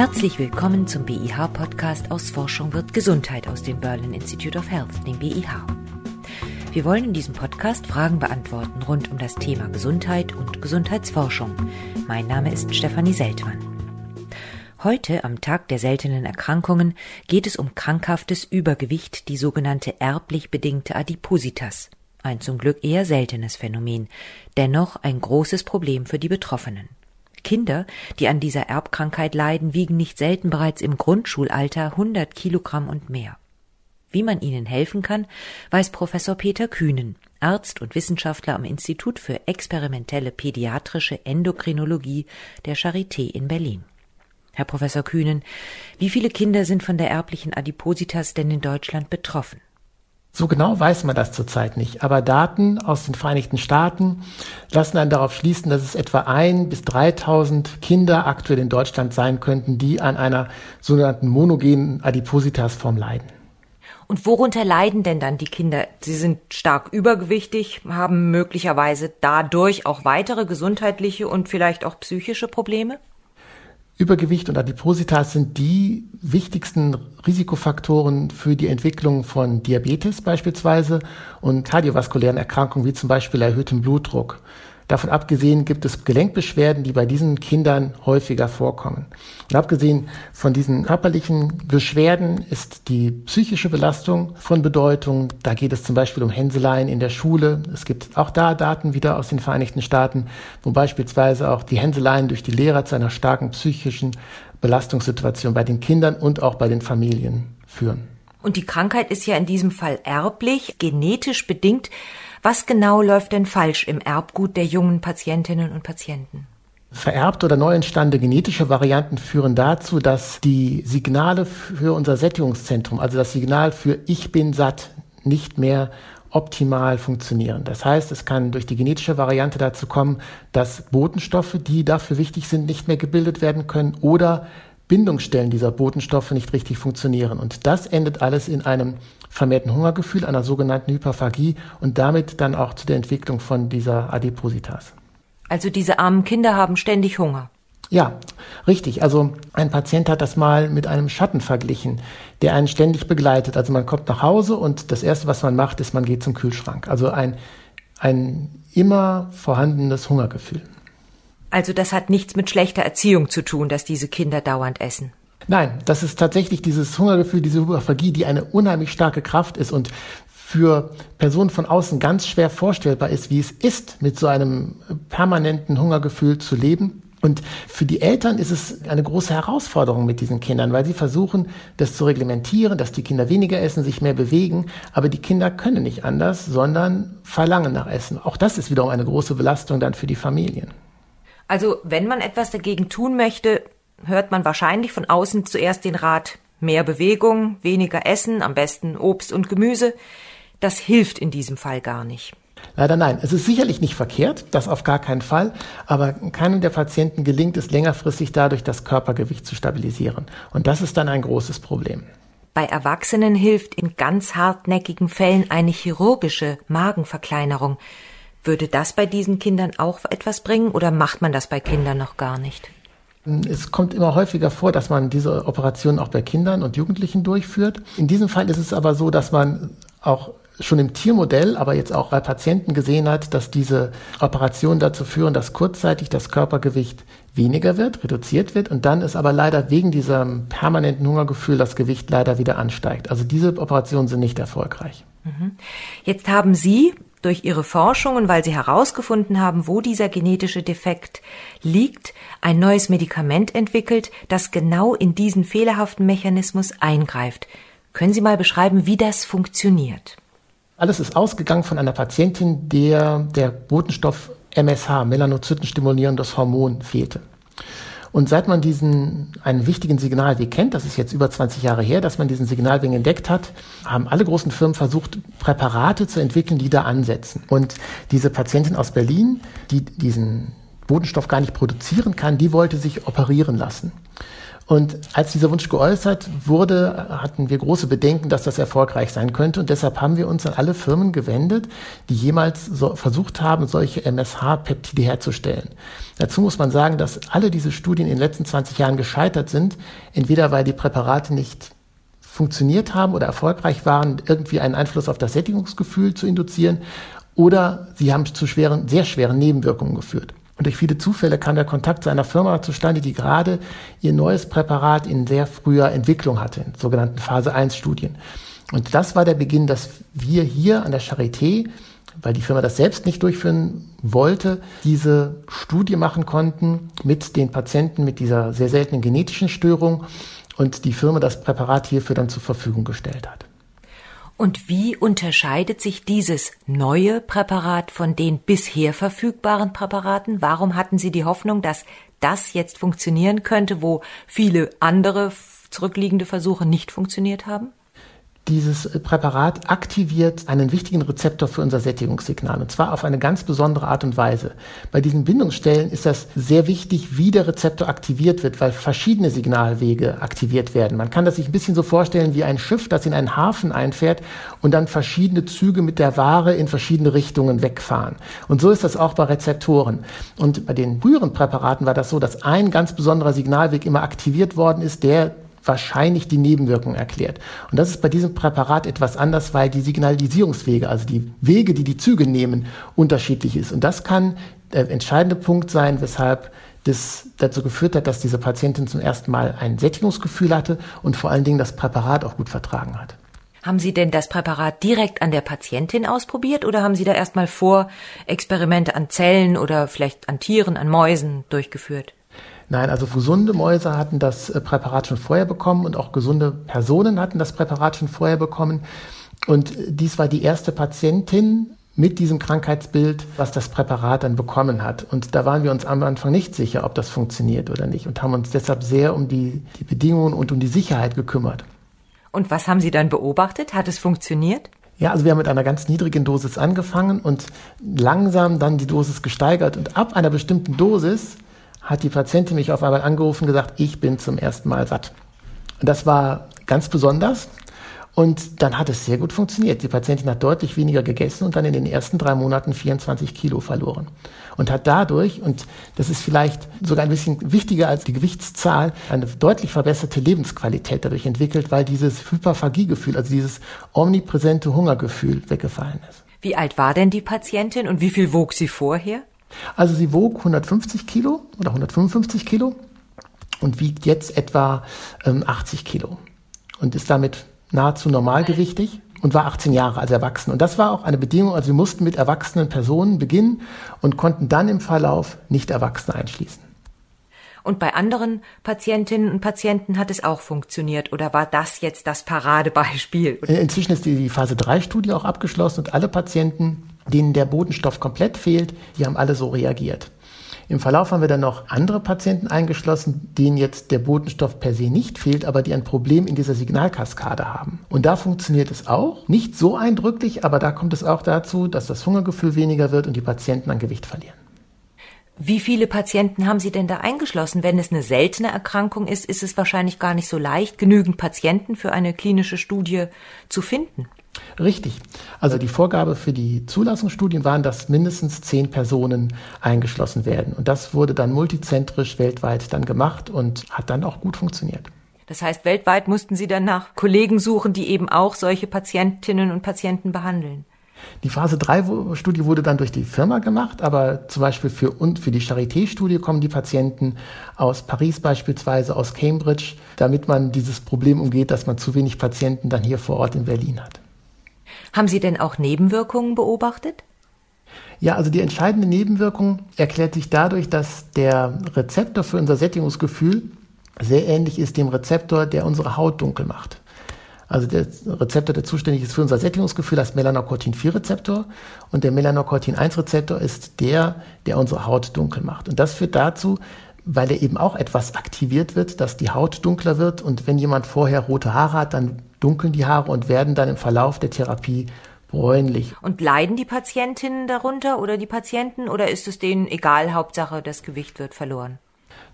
Herzlich willkommen zum BIH-Podcast aus Forschung wird Gesundheit aus dem Berlin Institute of Health, dem BIH. Wir wollen in diesem Podcast Fragen beantworten rund um das Thema Gesundheit und Gesundheitsforschung. Mein Name ist Stefanie Seltmann. Heute, am Tag der seltenen Erkrankungen, geht es um krankhaftes Übergewicht, die sogenannte erblich bedingte Adipositas. Ein zum Glück eher seltenes Phänomen, dennoch ein großes Problem für die Betroffenen. Kinder, die an dieser Erbkrankheit leiden, wiegen nicht selten bereits im Grundschulalter 100 Kilogramm und mehr. Wie man ihnen helfen kann, weiß Professor Peter Kühnen, Arzt und Wissenschaftler am Institut für experimentelle pädiatrische Endokrinologie der Charité in Berlin. Herr Professor Kühnen, wie viele Kinder sind von der erblichen Adipositas denn in Deutschland betroffen? So genau weiß man das zurzeit nicht. Aber Daten aus den Vereinigten Staaten lassen einen darauf schließen, dass es etwa ein bis 3000 Kinder aktuell in Deutschland sein könnten, die an einer sogenannten monogenen Adipositasform leiden. Und worunter leiden denn dann die Kinder? Sie sind stark übergewichtig, haben möglicherweise dadurch auch weitere gesundheitliche und vielleicht auch psychische Probleme? Übergewicht und Adipositas sind die wichtigsten Risikofaktoren für die Entwicklung von Diabetes beispielsweise und kardiovaskulären Erkrankungen wie zum Beispiel erhöhtem Blutdruck. Davon abgesehen gibt es Gelenkbeschwerden, die bei diesen Kindern häufiger vorkommen. Und abgesehen von diesen körperlichen Beschwerden ist die psychische Belastung von Bedeutung. Da geht es zum Beispiel um Hänseleien in der Schule. Es gibt auch da Daten wieder aus den Vereinigten Staaten, wo beispielsweise auch die Hänseleien durch die Lehrer zu einer starken psychischen Belastungssituation bei den Kindern und auch bei den Familien führen. Und die Krankheit ist ja in diesem Fall erblich, genetisch bedingt. Was genau läuft denn falsch im Erbgut der jungen Patientinnen und Patienten? Vererbte oder neu entstandene genetische Varianten führen dazu, dass die Signale für unser Sättigungszentrum, also das Signal für Ich bin satt, nicht mehr optimal funktionieren. Das heißt, es kann durch die genetische Variante dazu kommen, dass Botenstoffe, die dafür wichtig sind, nicht mehr gebildet werden können oder Bindungsstellen dieser Botenstoffe nicht richtig funktionieren. Und das endet alles in einem vermehrten Hungergefühl, einer sogenannten Hyperphagie und damit dann auch zu der Entwicklung von dieser Adipositas. Also diese armen Kinder haben ständig Hunger. Ja, richtig. Also ein Patient hat das mal mit einem Schatten verglichen, der einen ständig begleitet. Also man kommt nach Hause und das Erste, was man macht, ist, man geht zum Kühlschrank. Also ein, ein immer vorhandenes Hungergefühl. Also das hat nichts mit schlechter Erziehung zu tun, dass diese Kinder dauernd essen. Nein, das ist tatsächlich dieses Hungergefühl, diese Hyperphagie, die eine unheimlich starke Kraft ist und für Personen von außen ganz schwer vorstellbar ist, wie es ist, mit so einem permanenten Hungergefühl zu leben. Und für die Eltern ist es eine große Herausforderung mit diesen Kindern, weil sie versuchen, das zu reglementieren, dass die Kinder weniger essen, sich mehr bewegen. Aber die Kinder können nicht anders, sondern verlangen nach Essen. Auch das ist wiederum eine große Belastung dann für die Familien. Also wenn man etwas dagegen tun möchte, hört man wahrscheinlich von außen zuerst den Rat mehr Bewegung, weniger Essen, am besten Obst und Gemüse. Das hilft in diesem Fall gar nicht. Leider nein. Es ist sicherlich nicht verkehrt, das auf gar keinen Fall, aber keinem der Patienten gelingt es längerfristig dadurch, das Körpergewicht zu stabilisieren. Und das ist dann ein großes Problem. Bei Erwachsenen hilft in ganz hartnäckigen Fällen eine chirurgische Magenverkleinerung. Würde das bei diesen Kindern auch etwas bringen oder macht man das bei Kindern noch gar nicht? Es kommt immer häufiger vor, dass man diese Operationen auch bei Kindern und Jugendlichen durchführt. In diesem Fall ist es aber so, dass man auch schon im Tiermodell, aber jetzt auch bei Patienten gesehen hat, dass diese Operationen dazu führen, dass kurzzeitig das Körpergewicht weniger wird, reduziert wird und dann ist aber leider wegen diesem permanenten Hungergefühl das Gewicht leider wieder ansteigt. Also diese Operationen sind nicht erfolgreich. Mhm. Jetzt haben Sie durch ihre Forschungen, weil sie herausgefunden haben, wo dieser genetische Defekt liegt, ein neues Medikament entwickelt, das genau in diesen fehlerhaften Mechanismus eingreift. Können Sie mal beschreiben, wie das funktioniert? Alles ist ausgegangen von einer Patientin, der der Botenstoff MSH, melanozytenstimulierendes Hormon, fehlte. Und seit man diesen einen wichtigen Signalweg kennt, das ist jetzt über 20 Jahre her, dass man diesen Signalweg entdeckt hat, haben alle großen Firmen versucht, Präparate zu entwickeln, die da ansetzen. Und diese Patientin aus Berlin, die diesen Botenstoff gar nicht produzieren kann, die wollte sich operieren lassen. Und als dieser Wunsch geäußert wurde, hatten wir große Bedenken, dass das erfolgreich sein könnte. Und deshalb haben wir uns an alle Firmen gewendet, die jemals so versucht haben, solche MSH-Peptide herzustellen. Dazu muss man sagen, dass alle diese Studien in den letzten 20 Jahren gescheitert sind. Entweder weil die Präparate nicht funktioniert haben oder erfolgreich waren, irgendwie einen Einfluss auf das Sättigungsgefühl zu induzieren, oder sie haben zu schweren, sehr schweren Nebenwirkungen geführt. Und durch viele Zufälle kam der Kontakt zu einer Firma zustande, die gerade ihr neues Präparat in sehr früher Entwicklung hatte, in sogenannten Phase 1 Studien. Und das war der Beginn, dass wir hier an der Charité, weil die Firma das selbst nicht durchführen wollte, diese Studie machen konnten mit den Patienten mit dieser sehr seltenen genetischen Störung und die Firma das Präparat hierfür dann zur Verfügung gestellt hat. Und wie unterscheidet sich dieses neue Präparat von den bisher verfügbaren Präparaten? Warum hatten Sie die Hoffnung, dass das jetzt funktionieren könnte, wo viele andere zurückliegende Versuche nicht funktioniert haben? Dieses Präparat aktiviert einen wichtigen Rezeptor für unser Sättigungssignal und zwar auf eine ganz besondere Art und Weise. Bei diesen Bindungsstellen ist das sehr wichtig, wie der Rezeptor aktiviert wird, weil verschiedene Signalwege aktiviert werden. Man kann das sich ein bisschen so vorstellen wie ein Schiff, das in einen Hafen einfährt und dann verschiedene Züge mit der Ware in verschiedene Richtungen wegfahren. Und so ist das auch bei Rezeptoren. Und bei den früheren Präparaten war das so, dass ein ganz besonderer Signalweg immer aktiviert worden ist, der wahrscheinlich die Nebenwirkung erklärt. Und das ist bei diesem Präparat etwas anders, weil die Signalisierungswege, also die Wege, die die Züge nehmen, unterschiedlich ist. Und das kann der entscheidende Punkt sein, weshalb das dazu geführt hat, dass diese Patientin zum ersten Mal ein Sättigungsgefühl hatte und vor allen Dingen das Präparat auch gut vertragen hat. Haben Sie denn das Präparat direkt an der Patientin ausprobiert oder haben Sie da erstmal vor Experimente an Zellen oder vielleicht an Tieren, an Mäusen durchgeführt? Nein, also gesunde Mäuse hatten das äh, Präparat schon vorher bekommen und auch gesunde Personen hatten das Präparat schon vorher bekommen. Und dies war die erste Patientin mit diesem Krankheitsbild, was das Präparat dann bekommen hat. Und da waren wir uns am Anfang nicht sicher, ob das funktioniert oder nicht und haben uns deshalb sehr um die, die Bedingungen und um die Sicherheit gekümmert. Und was haben Sie dann beobachtet? Hat es funktioniert? Ja, also wir haben mit einer ganz niedrigen Dosis angefangen und langsam dann die Dosis gesteigert. Und ab einer bestimmten Dosis hat die Patientin mich auf einmal angerufen und gesagt, ich bin zum ersten Mal satt. Und das war ganz besonders. Und dann hat es sehr gut funktioniert. Die Patientin hat deutlich weniger gegessen und dann in den ersten drei Monaten 24 Kilo verloren. Und hat dadurch, und das ist vielleicht sogar ein bisschen wichtiger als die Gewichtszahl, eine deutlich verbesserte Lebensqualität dadurch entwickelt, weil dieses Hyperphagiegefühl, also dieses omnipräsente Hungergefühl weggefallen ist. Wie alt war denn die Patientin und wie viel wog sie vorher? Also sie wog 150 Kilo oder 155 Kilo und wiegt jetzt etwa ähm, 80 Kilo und ist damit nahezu normalgewichtig und war 18 Jahre als erwachsen. Und das war auch eine Bedingung, also wir mussten mit erwachsenen Personen beginnen und konnten dann im Verlauf nicht Erwachsene einschließen. Und bei anderen Patientinnen und Patienten hat es auch funktioniert oder war das jetzt das Paradebeispiel? Inzwischen ist die Phase 3 Studie auch abgeschlossen und alle Patienten denen der Botenstoff komplett fehlt, die haben alle so reagiert. Im Verlauf haben wir dann noch andere Patienten eingeschlossen, denen jetzt der Botenstoff per se nicht fehlt, aber die ein Problem in dieser Signalkaskade haben. Und da funktioniert es auch. Nicht so eindrücklich, aber da kommt es auch dazu, dass das Hungergefühl weniger wird und die Patienten an Gewicht verlieren. Wie viele Patienten haben Sie denn da eingeschlossen? Wenn es eine seltene Erkrankung ist, ist es wahrscheinlich gar nicht so leicht, genügend Patienten für eine klinische Studie zu finden. Richtig. Also die Vorgabe für die Zulassungsstudien waren, dass mindestens zehn Personen eingeschlossen werden. Und das wurde dann multizentrisch weltweit dann gemacht und hat dann auch gut funktioniert. Das heißt, weltweit mussten Sie dann nach Kollegen suchen, die eben auch solche Patientinnen und Patienten behandeln. Die Phase 3 Studie wurde dann durch die Firma gemacht, aber zum Beispiel für, und für die Charité-Studie kommen die Patienten aus Paris beispielsweise, aus Cambridge, damit man dieses Problem umgeht, dass man zu wenig Patienten dann hier vor Ort in Berlin hat. Haben Sie denn auch Nebenwirkungen beobachtet? Ja, also die entscheidende Nebenwirkung erklärt sich dadurch, dass der Rezeptor für unser Sättigungsgefühl sehr ähnlich ist dem Rezeptor, der unsere Haut dunkel macht. Also der Rezeptor, der zuständig ist für unser Sättigungsgefühl, heißt Melanocortin-4-Rezeptor und der Melanocortin-1-Rezeptor ist der, der unsere Haut dunkel macht. Und das führt dazu, weil er eben auch etwas aktiviert wird, dass die Haut dunkler wird und wenn jemand vorher rote Haare hat, dann dunkeln die Haare und werden dann im Verlauf der Therapie bräunlich. Und leiden die Patientinnen darunter oder die Patienten oder ist es denen egal, Hauptsache das Gewicht wird verloren?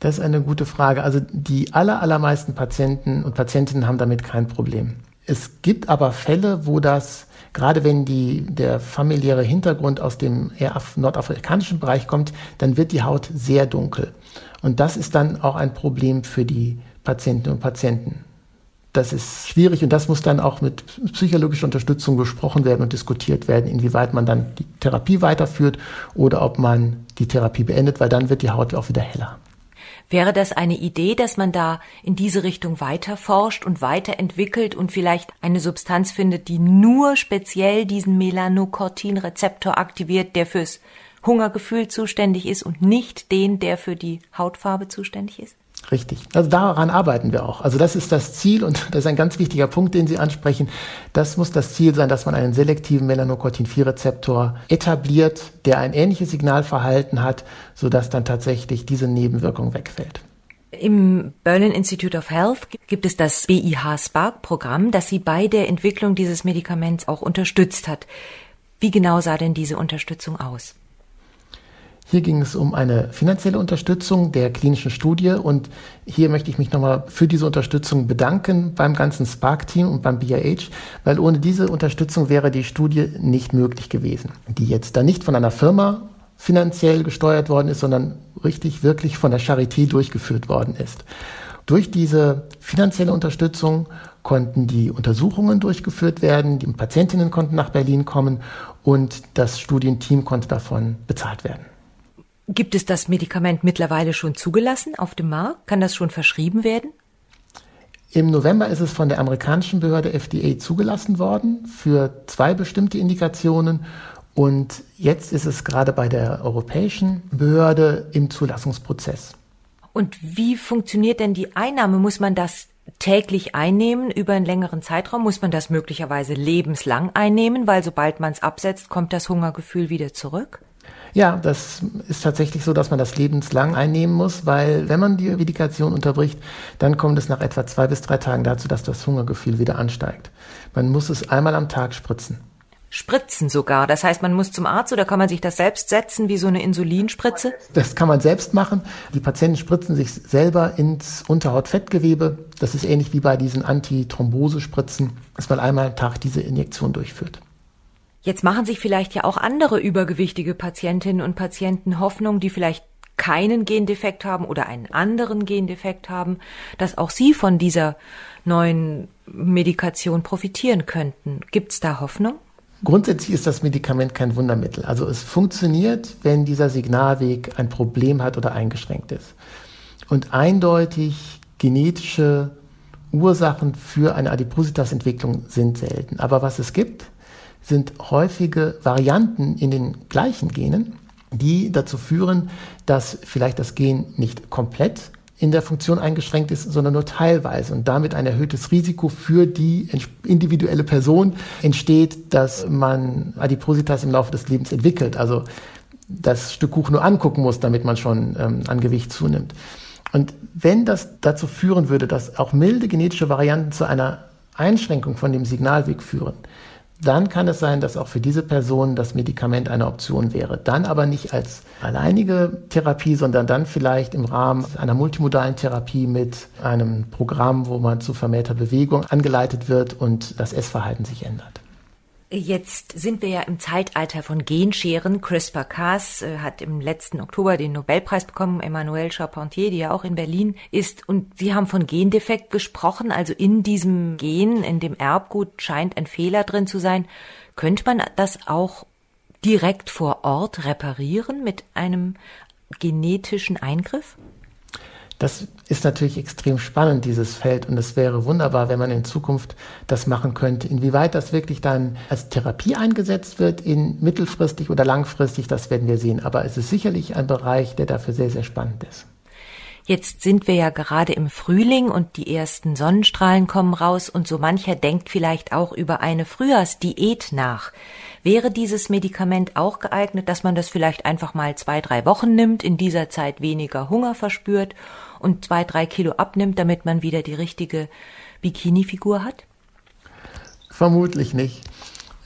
Das ist eine gute Frage. Also die aller, allermeisten Patienten und Patientinnen haben damit kein Problem. Es gibt aber Fälle, wo das, gerade wenn die, der familiäre Hintergrund aus dem eher nordafrikanischen Bereich kommt, dann wird die Haut sehr dunkel. Und das ist dann auch ein Problem für die Patientinnen und Patienten. Das ist schwierig und das muss dann auch mit psychologischer Unterstützung besprochen werden und diskutiert werden, inwieweit man dann die Therapie weiterführt oder ob man die Therapie beendet, weil dann wird die Haut auch wieder heller. Wäre das eine Idee, dass man da in diese Richtung weiter forscht und weiterentwickelt und vielleicht eine Substanz findet, die nur speziell diesen Melanocortin-Rezeptor aktiviert, der fürs Hungergefühl zuständig ist und nicht den, der für die Hautfarbe zuständig ist? Richtig. Also daran arbeiten wir auch. Also das ist das Ziel und das ist ein ganz wichtiger Punkt, den Sie ansprechen. Das muss das Ziel sein, dass man einen selektiven Melanocortin-4-Rezeptor etabliert, der ein ähnliches Signalverhalten hat, sodass dann tatsächlich diese Nebenwirkung wegfällt. Im Berlin Institute of Health gibt es das BIH Spark-Programm, das Sie bei der Entwicklung dieses Medikaments auch unterstützt hat. Wie genau sah denn diese Unterstützung aus? Hier ging es um eine finanzielle Unterstützung der klinischen Studie und hier möchte ich mich nochmal für diese Unterstützung bedanken beim ganzen Spark-Team und beim BIH, weil ohne diese Unterstützung wäre die Studie nicht möglich gewesen, die jetzt da nicht von einer Firma finanziell gesteuert worden ist, sondern richtig wirklich von der Charité durchgeführt worden ist. Durch diese finanzielle Unterstützung konnten die Untersuchungen durchgeführt werden, die Patientinnen konnten nach Berlin kommen und das Studienteam konnte davon bezahlt werden. Gibt es das Medikament mittlerweile schon zugelassen auf dem Markt? Kann das schon verschrieben werden? Im November ist es von der amerikanischen Behörde FDA zugelassen worden für zwei bestimmte Indikationen und jetzt ist es gerade bei der europäischen Behörde im Zulassungsprozess. Und wie funktioniert denn die Einnahme? Muss man das täglich einnehmen über einen längeren Zeitraum? Muss man das möglicherweise lebenslang einnehmen, weil sobald man es absetzt, kommt das Hungergefühl wieder zurück? Ja, das ist tatsächlich so, dass man das lebenslang einnehmen muss, weil wenn man die Medikation unterbricht, dann kommt es nach etwa zwei bis drei Tagen dazu, dass das Hungergefühl wieder ansteigt. Man muss es einmal am Tag spritzen. Spritzen sogar. Das heißt, man muss zum Arzt oder kann man sich das selbst setzen wie so eine Insulinspritze? Das kann man selbst machen. Die Patienten spritzen sich selber ins Unterhautfettgewebe. Das ist ähnlich wie bei diesen Antithrombosespritzen, dass man einmal am Tag diese Injektion durchführt. Jetzt machen sich vielleicht ja auch andere übergewichtige Patientinnen und Patienten Hoffnung, die vielleicht keinen Gendefekt haben oder einen anderen Gendefekt haben, dass auch sie von dieser neuen Medikation profitieren könnten. Gibt es da Hoffnung? Grundsätzlich ist das Medikament kein Wundermittel. Also es funktioniert, wenn dieser Signalweg ein Problem hat oder eingeschränkt ist. Und eindeutig genetische Ursachen für eine Adipositas-Entwicklung sind selten. Aber was es gibt, sind häufige Varianten in den gleichen Genen, die dazu führen, dass vielleicht das Gen nicht komplett in der Funktion eingeschränkt ist, sondern nur teilweise und damit ein erhöhtes Risiko für die individuelle Person entsteht, dass man Adipositas im Laufe des Lebens entwickelt. Also das Stück Kuchen nur angucken muss, damit man schon ähm, an Gewicht zunimmt. Und wenn das dazu führen würde, dass auch milde genetische Varianten zu einer Einschränkung von dem Signalweg führen, dann kann es sein, dass auch für diese Person das Medikament eine Option wäre. Dann aber nicht als alleinige Therapie, sondern dann vielleicht im Rahmen einer multimodalen Therapie mit einem Programm, wo man zu vermehrter Bewegung angeleitet wird und das Essverhalten sich ändert. Jetzt sind wir ja im Zeitalter von Genscheren. CRISPR-Cas äh, hat im letzten Oktober den Nobelpreis bekommen, Emmanuel Charpentier, die ja auch in Berlin ist. Und Sie haben von Gendefekt gesprochen, also in diesem Gen, in dem Erbgut scheint ein Fehler drin zu sein. Könnte man das auch direkt vor Ort reparieren mit einem genetischen Eingriff? Das ist natürlich extrem spannend, dieses Feld. Und es wäre wunderbar, wenn man in Zukunft das machen könnte. Inwieweit das wirklich dann als Therapie eingesetzt wird, in mittelfristig oder langfristig, das werden wir sehen. Aber es ist sicherlich ein Bereich, der dafür sehr, sehr spannend ist. Jetzt sind wir ja gerade im Frühling und die ersten Sonnenstrahlen kommen raus und so mancher denkt vielleicht auch über eine Frühjahrsdiät nach. Wäre dieses Medikament auch geeignet, dass man das vielleicht einfach mal zwei, drei Wochen nimmt, in dieser Zeit weniger Hunger verspürt und zwei, drei Kilo abnimmt, damit man wieder die richtige Bikini-Figur hat? Vermutlich nicht.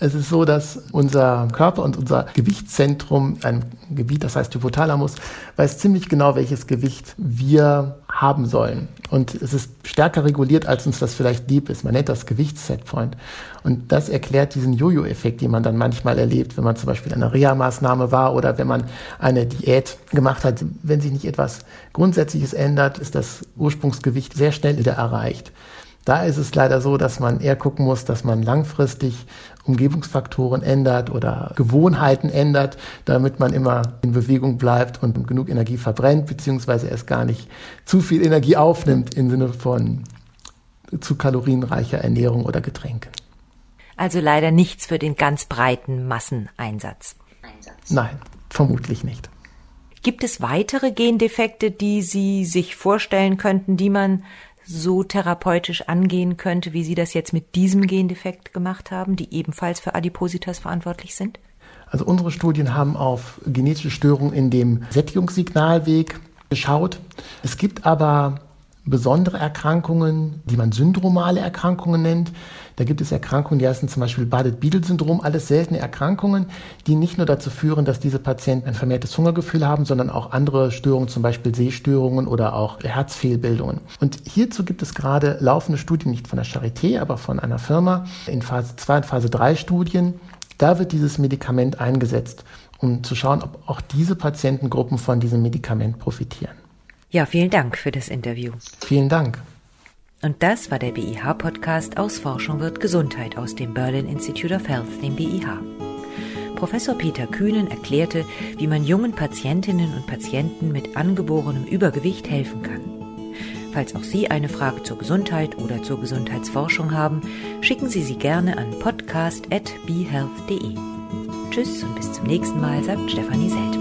Es ist so, dass unser Körper und unser Gewichtszentrum, ein Gebiet, das heißt Hypothalamus, weiß ziemlich genau, welches Gewicht wir haben sollen. Und es ist stärker reguliert, als uns das vielleicht lieb ist. Man nennt das Gewichtssetpoint. Und das erklärt diesen Jojo-Effekt, den man dann manchmal erlebt, wenn man zum Beispiel eine Reha-Maßnahme war oder wenn man eine Diät gemacht hat. Wenn sich nicht etwas Grundsätzliches ändert, ist das Ursprungsgewicht sehr schnell wieder erreicht. Da ist es leider so, dass man eher gucken muss, dass man langfristig Umgebungsfaktoren ändert oder Gewohnheiten ändert, damit man immer in Bewegung bleibt und genug Energie verbrennt, beziehungsweise erst gar nicht zu viel Energie aufnimmt im Sinne von zu kalorienreicher Ernährung oder Getränken. Also leider nichts für den ganz breiten Masseneinsatz. Nein, vermutlich nicht. Gibt es weitere Gendefekte, die Sie sich vorstellen könnten, die man so therapeutisch angehen könnte, wie Sie das jetzt mit diesem Gendefekt gemacht haben, die ebenfalls für Adipositas verantwortlich sind? Also unsere Studien haben auf genetische Störungen in dem Sättigungssignalweg geschaut. Es gibt aber besondere Erkrankungen, die man syndromale Erkrankungen nennt. Da gibt es Erkrankungen, die heißen zum Beispiel Bardet-Biedl-Syndrom, alles seltene Erkrankungen, die nicht nur dazu führen, dass diese Patienten ein vermehrtes Hungergefühl haben, sondern auch andere Störungen, zum Beispiel Sehstörungen oder auch Herzfehlbildungen. Und hierzu gibt es gerade laufende Studien, nicht von der Charité, aber von einer Firma, in Phase 2 und Phase 3 Studien. Da wird dieses Medikament eingesetzt, um zu schauen, ob auch diese Patientengruppen von diesem Medikament profitieren. Ja, vielen Dank für das Interview. Vielen Dank. Und das war der BIH-Podcast aus Forschung wird Gesundheit aus dem Berlin Institute of Health, dem BIH. Professor Peter Kühnen erklärte, wie man jungen Patientinnen und Patienten mit angeborenem Übergewicht helfen kann. Falls auch Sie eine Frage zur Gesundheit oder zur Gesundheitsforschung haben, schicken Sie sie gerne an podcast.behealth.de. Tschüss und bis zum nächsten Mal, sagt Stefanie Seltmann.